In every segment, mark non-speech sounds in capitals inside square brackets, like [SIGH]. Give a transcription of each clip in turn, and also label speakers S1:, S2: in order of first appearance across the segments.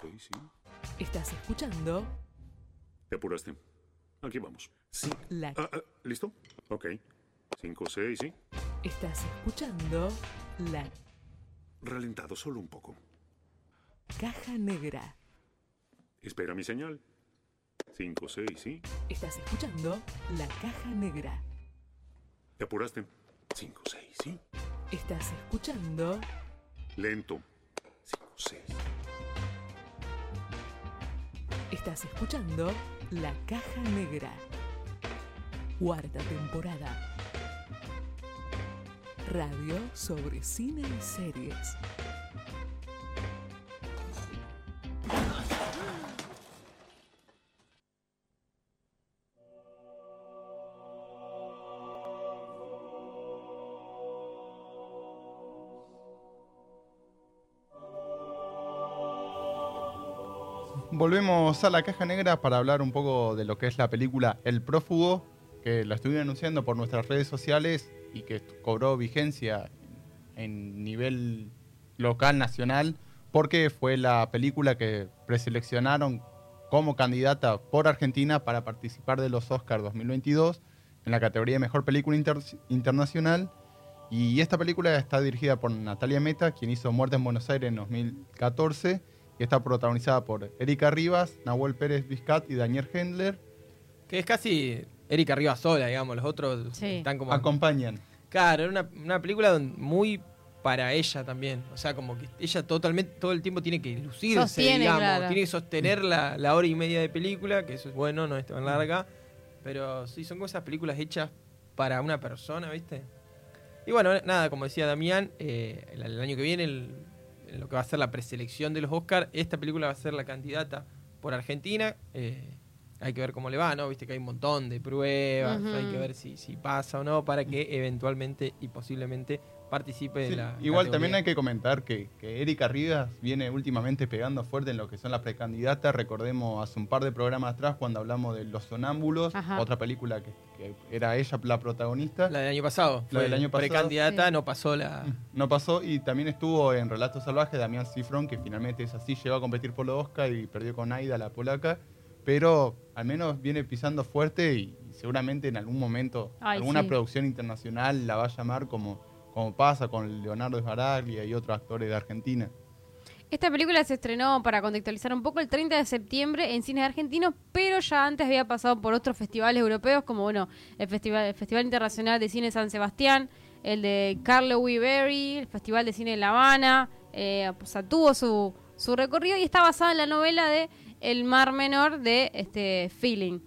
S1: 6, sí.
S2: Estás escuchando
S1: Te apuraste. Aquí vamos. Sí.
S2: la
S1: Ah, ah, ¿Listo? Ok. 5, 6, sí.
S2: Estás escuchando la
S1: Ralentado solo un poco.
S2: caja negra.
S1: Espera mi señal. 5, 6, sí.
S2: Estás escuchando la caja negra.
S1: Te apuraste. 5, 6, sí.
S2: Estás escuchando
S1: Lento. 5, 6.
S2: Estás escuchando La Caja Negra. Cuarta temporada. Radio sobre cine y series.
S3: Volvemos a la caja negra para hablar un poco de lo que es la película El Prófugo, que la estuvieron anunciando por nuestras redes sociales y que cobró vigencia en nivel local, nacional, porque fue la película que preseleccionaron como candidata por Argentina para participar de los Oscars 2022 en la categoría de Mejor Película Inter- Internacional. Y esta película está dirigida por Natalia Meta, quien hizo Muerte en Buenos Aires en 2014, y está protagonizada por Erika Rivas, Nahuel Pérez Vizcat y Daniel Hendler.
S4: Que es casi Erika Rivas sola, digamos. Los otros
S5: Sí.
S4: están como.
S3: Acompañan.
S4: Claro, era una, una película muy para ella también. O sea, como que ella totalmente, todo el tiempo tiene que lucirse,
S5: Sostiene,
S4: digamos.
S5: claro.
S4: Tiene que sostener la, la hora y media de película, que eso es bueno, no es tan larga. Pero sí, son cosas películas hechas para una persona, ¿viste? Y bueno, nada, como decía Damián, eh, el, el año que viene, el- lo que va a ser la preselección de los Oscars, esta película va a ser la candidata por Argentina. eh, hay que ver cómo le va, ¿no? Viste que hay un montón de pruebas, hay que ver si, si pasa o no para que eventualmente y posiblemente participe de la.
S3: Igual también hay que comentar que, que Erika Rivas viene últimamente pegando fuerte en lo que son las precandidatas. Recordemos hace un par de programas atrás cuando hablamos de Los Sonámbulos,
S5: Ajá.
S3: otra película que, que era ella la protagonista.
S4: La del año pasado.
S3: La del año pasado.
S4: Precandidata,
S5: Sí.
S4: no pasó la.
S3: No pasó y también estuvo en Relatos Salvajes Damián Cifrón, que finalmente es así, llegó a competir por los Oscar y perdió con Aida, la polaca. Pero al menos viene pisando fuerte y, seguramente en algún momento
S5: Ay,
S3: alguna
S5: sí.
S3: producción internacional la va a llamar como, como pasa con Leonardo Sbaraglia y otros actores de Argentina.
S5: Esta película se estrenó, para contextualizar un poco, el 30 de septiembre en cines argentinos, pero ya antes había pasado por otros festivales europeos, como bueno, el Festival, el Festival Internacional de Cine San Sebastián, el de Carlo Berry, el Festival de Cine de La Habana, eh, o sea, tuvo su, su recorrido y está basada en la novela de El Mar Menor de este Feeling.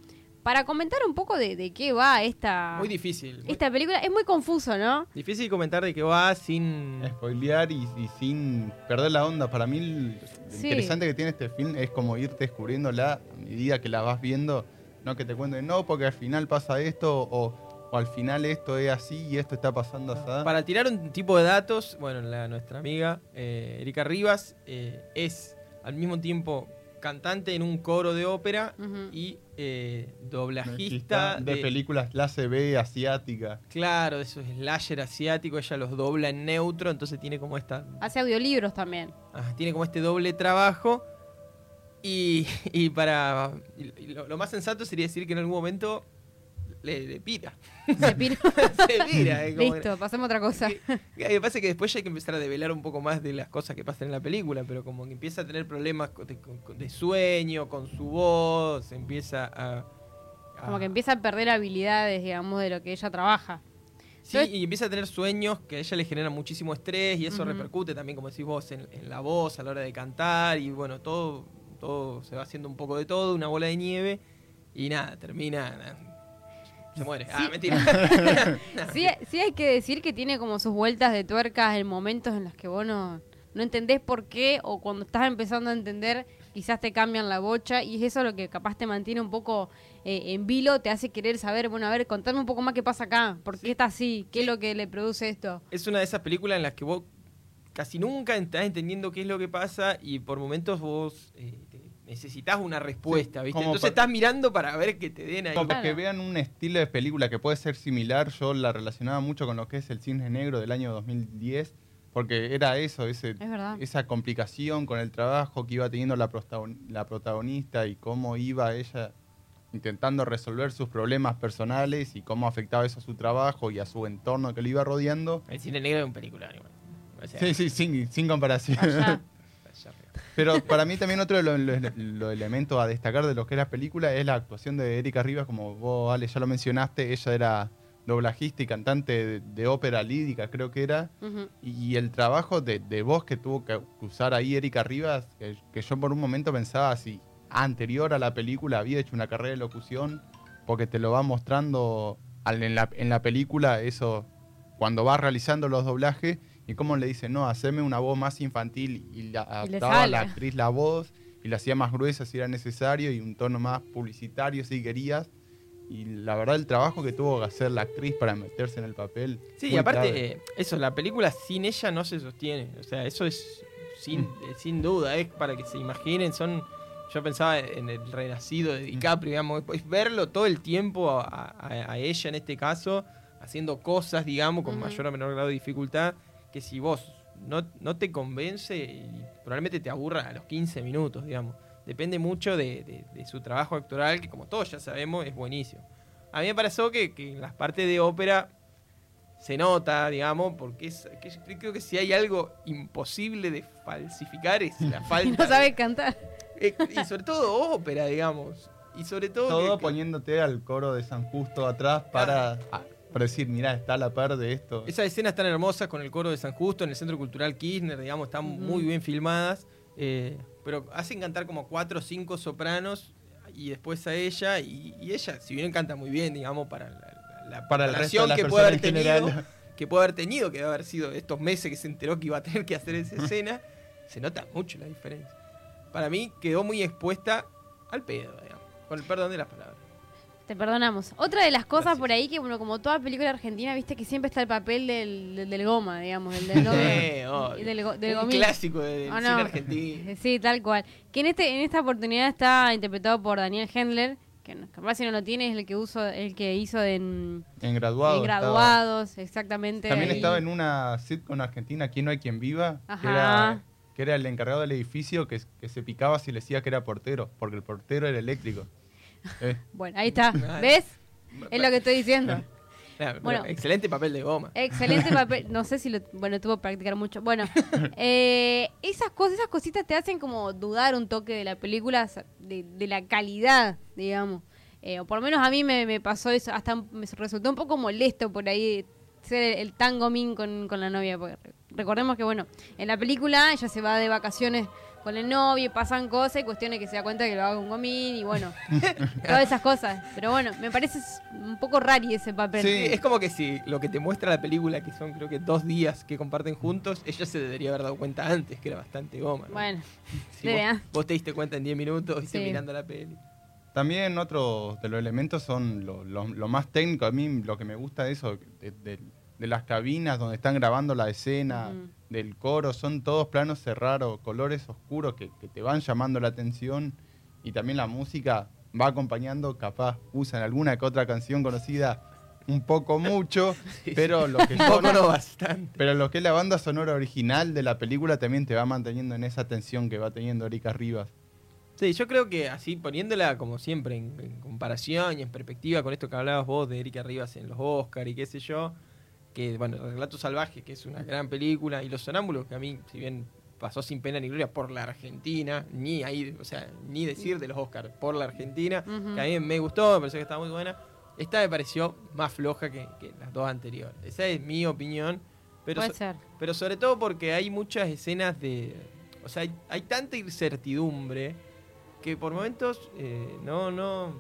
S5: Para comentar un poco de, de qué va esta,
S4: Muy difícil. muy
S5: esta película, es muy confuso, ¿no?
S4: difícil comentar de qué va sin.
S3: Spoilear y, y sin perder la onda. Para mí lo
S5: Sí.
S3: interesante que tiene este film es como irte descubriéndola a medida que la vas viendo. No que te cuenten, no, porque al final pasa esto o, o al final esto es así y esto está pasando así.
S4: Para tirar un tipo de datos, bueno, la, nuestra amiga eh, Erika Rivas eh, es al mismo tiempo cantante en un coro de ópera y eh, doblajista
S3: de, películas clase B asiática.
S4: Claro, de esos slasher asiático, ella los dobla en neutro, entonces tiene como esta
S5: Hace audiolibros también.
S4: ah, tiene como este doble trabajo. Y, y para y lo, lo más sensato sería decir que en algún momento le, le pira.
S5: Se piró. [LAUGHS]
S4: Se pira. es como-
S5: Listo, pasemos a otra cosa.
S4: Que pasa que después ya hay que empezar a develar un poco más de las cosas que pasan en la película, pero como que empieza a tener problemas de, sueño, con su voz, empieza a... a-
S5: Como que empieza a perder habilidades, digamos, de lo que ella trabaja.
S4: Sí, y empieza a tener sueños que a ella le generan muchísimo estrés y eso repercute también, como decís vos, en, en la voz a la hora de cantar y bueno, todo, todo se va haciendo un poco de todo, una bola de nieve y nada, termina... se muere. Ah, mentira. [LAUGHS]
S5: Sí, sí hay que decir que tiene como sus vueltas de tuercas en momentos en los que vos no, no entendés por qué o cuando estás empezando a entender quizás te cambian la bocha y es eso lo que capaz te mantiene un poco eh, en vilo, te hace querer saber, bueno, a ver, contame un poco más qué pasa acá, por qué está así, qué es lo que le produce esto.
S4: es una de esas películas en las que vos casi nunca estás entendiendo qué es lo que pasa y por momentos vos eh, necesitas una respuesta,
S3: Sí,
S4: ¿viste? Entonces estás mirando para ver que te den ahí.
S3: Como
S5: Claro.
S3: que vean un estilo de película que puede ser similar, yo la relacionaba mucho con lo que es el cine negro del año 2010, Porque era eso, ese,
S5: Es
S3: esa complicación con el trabajo que iba teniendo la, la protagonista y cómo iba ella intentando resolver sus problemas personales y cómo afectaba eso a su trabajo y a su entorno que lo iba rodeando.
S4: El cine negro es un película. igual. O sea,
S3: Sí, sí, sin, sin comparación.
S5: Allá.
S3: Pero para mí también otro de los, los- los elementos a destacar de lo que es la película es la actuación de Erika Rivas, como vos, Ale, ya lo mencionaste, ella era doblajista y cantante de, de ópera lírica, creo que era, y el trabajo de, de voz que tuvo que usar ahí Erika Rivas, que, que yo por un momento pensaba si anterior a la película había hecho una carrera de locución, porque te lo va mostrando en la, en la película eso, cuando va realizando los doblajes, y cómo le dice, no, haceme una voz más infantil, y la
S5: Y
S3: adaptaba a la actriz la voz, y la hacía más gruesa si era necesario, y un tono más publicitario si querías. Y la verdad el trabajo que tuvo que hacer la actriz para meterse en el papel.
S4: Sí, y aparte, eh, eso, la película sin ella no se sostiene. O sea, eso es sin, eh, sin duda, es para que se imaginen, son... Yo pensaba en el renacido de DiCaprio, digamos, es verlo todo el tiempo a, a- a ella en este caso, haciendo cosas, digamos, con mayor o menor grado de dificultad, que si vos no, no te convence, y probablemente te aburra a los 15 minutos, digamos. Depende mucho de, de- de su trabajo actoral, que como todos ya sabemos, es buenísimo. A mí me pareció que, que en las partes de ópera se nota, digamos, porque es, que yo creo que si hay algo imposible de falsificar es la [LAUGHS]
S5: Y
S4: falta.
S5: no sabe cantar.
S4: Eh, y sobre todo ópera, digamos. Y sobre todo.
S3: Todo
S4: que- que-
S3: poniéndote al coro de San Justo atrás para, para decir, mirá, está a la par de esto.
S4: Esas escenas tan hermosas con el coro de San Justo en el Centro Cultural Kirchner, digamos, están muy bien filmadas. eh, pero hacen cantar como cuatro o cinco sopranos y después a ella. Y, y ella, si bien canta muy bien, digamos, para la, la
S3: Para el resto de
S4: preparación
S3: las
S4: que puede haber tenido,
S3: general.
S4: que puede haber tenido, que debe haber sido estos meses que se enteró que iba a tener que hacer esa [LAUGHS] escena, se nota mucho la diferencia. Para mí quedó muy expuesta al pedo, digamos, con el perdón de las palabras.
S5: Te perdonamos. Otra de las cosas
S4: Gracias.
S5: por ahí que, bueno, como toda película argentina, viste que siempre está el papel del, del, del goma, digamos, el del,
S4: obvio.
S5: del, del [LAUGHS] [LAUGHS]
S4: Un clásico de- del
S5: ¿O
S4: cine
S5: no?
S4: argentino.
S5: Sí, tal cual. Que en este en esta oportunidad está interpretado por Daniel Hendler, que capaz si no lo tiene es el que uso el que hizo en,
S3: En graduado.
S5: en
S3: estaba.
S5: graduados, exactamente.
S3: También
S5: ahí.
S3: estaba en una sitcom argentina, Aquí no hay quien viva, que
S5: Ajá.
S3: era, que era el encargado del edificio que, que se picaba si le decía que era portero, porque el portero era eléctrico. Eh, [LAUGHS]
S5: Bueno, ahí está. ¿Ves? Es lo que estoy diciendo. Bueno.
S4: excelente papel de goma.
S5: Excelente [LAUGHS] papel. No sé si lo. Bueno, tuvo que practicar mucho. Bueno, [LAUGHS] eh, esas cosas, esas cositas te hacen como dudar un toque de la película, de, de la calidad, digamos. Eh, o por lo menos a mí me, me pasó eso. Hasta me resultó un poco molesto por ahí ser el, el tango min con, con la novia. Porque re- recordemos que, bueno, en la película ella se va de vacaciones con el novio, y pasan cosas y cuestiones que se da cuenta que lo haga un gomín y bueno, [LAUGHS] todas esas cosas. Pero bueno, me parece un poco rari ese papel.
S3: Sí.
S4: Es como que si lo que te muestra la película, que son creo que dos días que comparten juntos, ella se debería haber dado cuenta antes, que era bastante goma. ¿no?
S5: Bueno, [LAUGHS]
S4: Si vos, vos te diste cuenta en 10 minutos, viste
S5: Sí.
S4: mirando la peli.
S3: También otro de los elementos son lo, lo- lo más técnico. A mí lo que me gusta de eso, de, de- de las cabinas donde están grabando la escena, del coro, son todos planos cerrados, colores oscuros que, que te van llamando la atención. Y también la música va acompañando, capaz usan alguna que otra canción conocida un poco mucho, [LAUGHS] pero lo que [LAUGHS] son-
S4: no bastante.
S3: pero lo que es la banda sonora original de la película también te va manteniendo en esa tensión que va teniendo Erika Rivas.
S4: Sí, yo creo que así poniéndola como siempre en, en comparación y en perspectiva con esto que hablabas vos de Erika Rivas en los Oscar y qué sé yo, que bueno, Relato Salvaje, que es una gran película, y Los Sonámbulos, que a mí, si bien pasó sin pena ni gloria por la Argentina, ni ahí, o sea, ni decir de los Oscars, por la Argentina, que a mí me gustó, me pareció que estaba muy buena. Esta me pareció más floja que, que las dos anteriores. Esa es mi opinión. Pero
S5: puede
S4: so-
S5: ser.
S4: pero sobre todo porque hay muchas escenas de. O sea, hay, hay tanta incertidumbre que por momentos eh, no, no.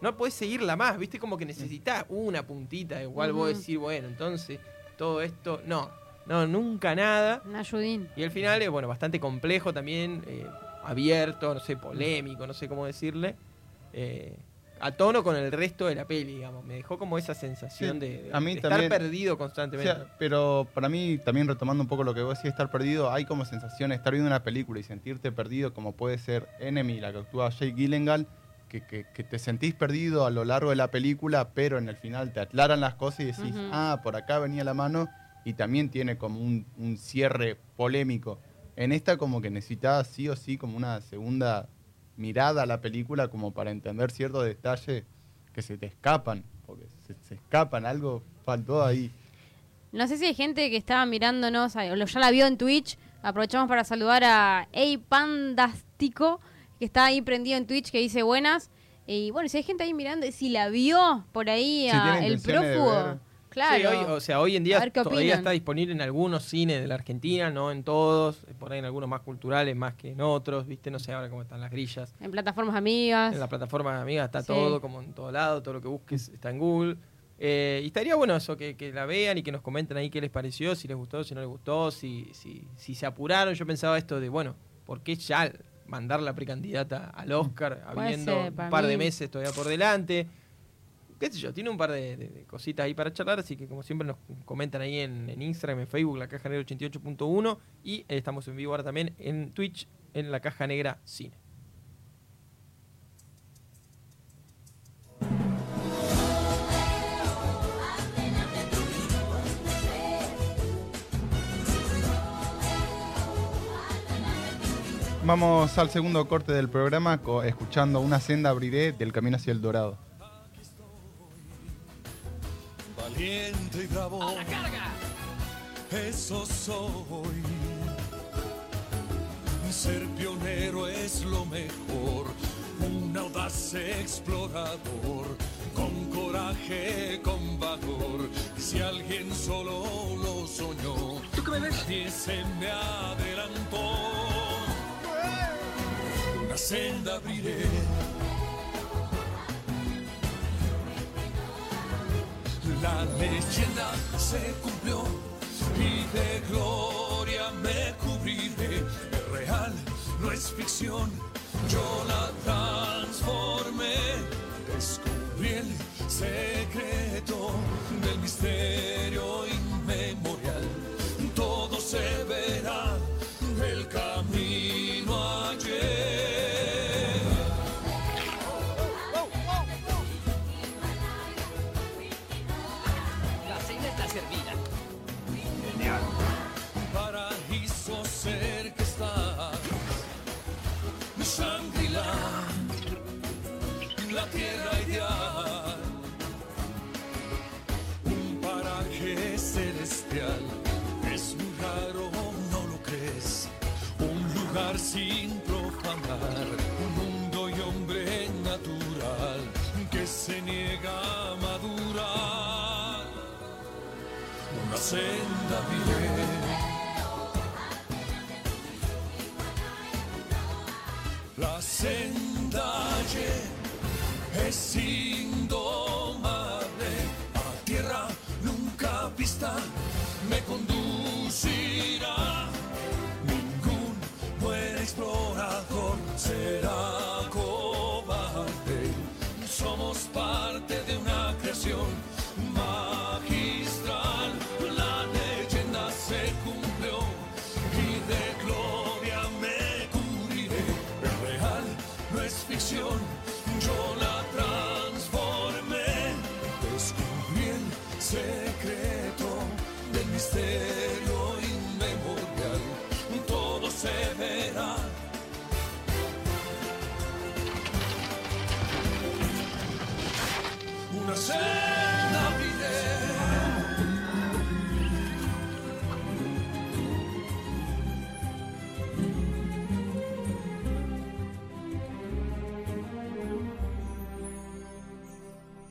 S4: No puedes seguirla más, ¿viste? Como que necesitas una puntita, igual vos
S5: Ujú.
S4: decir, bueno, entonces todo esto. No, no, nunca nada.
S5: Un ayudín.
S4: Y el final es, bueno, bastante complejo también, eh, abierto, no sé, polémico, no sé cómo decirle. eh, a tono con el resto de la peli, digamos. Me dejó como esa sensación
S3: Sí,
S4: de,
S3: a mí
S4: de
S3: también-
S4: estar perdido
S3: O
S4: constantemente.
S3: sea, pero para mí, también retomando un poco lo que vos decís, estar perdido, hay como sensación de estar viendo una película y sentirte perdido, como puede ser Enemy, la que actúa Jake Gyllenhaal, que, que- que te sentís perdido a lo largo de la película, pero en el final te aclaran las cosas y decís, ah, por acá venía la mano, y también tiene como un, un cierre polémico. En esta como que necesitaba sí o sí como una segunda mirada a la película como para entender ciertos detalles que se te escapan, porque se, se escapan, algo faltó ahí.
S5: No sé si hay gente que estaba mirándonos, o ya la vio en Twitch. Aprovechamos para saludar a Ey Pandástico, que está ahí prendido en Twitch, que dice buenas. Y bueno, si hay gente ahí mirando, si la vio por ahí a El Prófugo. Claro.
S4: Sí, hoy, o sea, hoy en día todavía
S5: opinan.
S4: está disponible en algunos cines de la Argentina, no en todos, por ahí en algunos más culturales, más que en otros, ¿viste? No sé ahora cómo están las grillas.
S5: En plataformas amigas.
S4: En la plataforma amiga está
S5: Sí.
S4: todo, como en todo lado, todo lo que busques está en Google. Eh, y estaría bueno eso, que, que la vean y que nos comenten ahí qué les pareció, si les gustó, si no les gustó, si, si, si se apuraron. Yo pensaba esto de, bueno, ¿por qué ya mandar la precandidata al Oscar
S5: Puede
S4: habiendo
S5: ser,
S4: un par de meses todavía por delante? qué sé yo, tiene un par de, de- de cositas ahí para charlar, así que como siempre nos comentan ahí en, en Instagram, en Facebook, la caja negra 88.1 y eh, estamos en vivo ahora también en Twitch, en la caja negra cine.
S3: Vamos al segundo corte del programa escuchando una senda abriré del camino hacia el dorado.
S6: Valiente y bravo. ¡A la carga! Eso soy. Ser pionero es lo mejor. Un audaz explorador. Con coraje, con valor. Si alguien solo lo soñó. ¿Tú qué me ves? Y se me adelantó. Senda abriré. La leyenda se cumplió y de gloria me cubriré. Es real, no es ficción. Yo la transformé. Descubrí el secreto del misterio Una senda viré. La senda ye es dizer.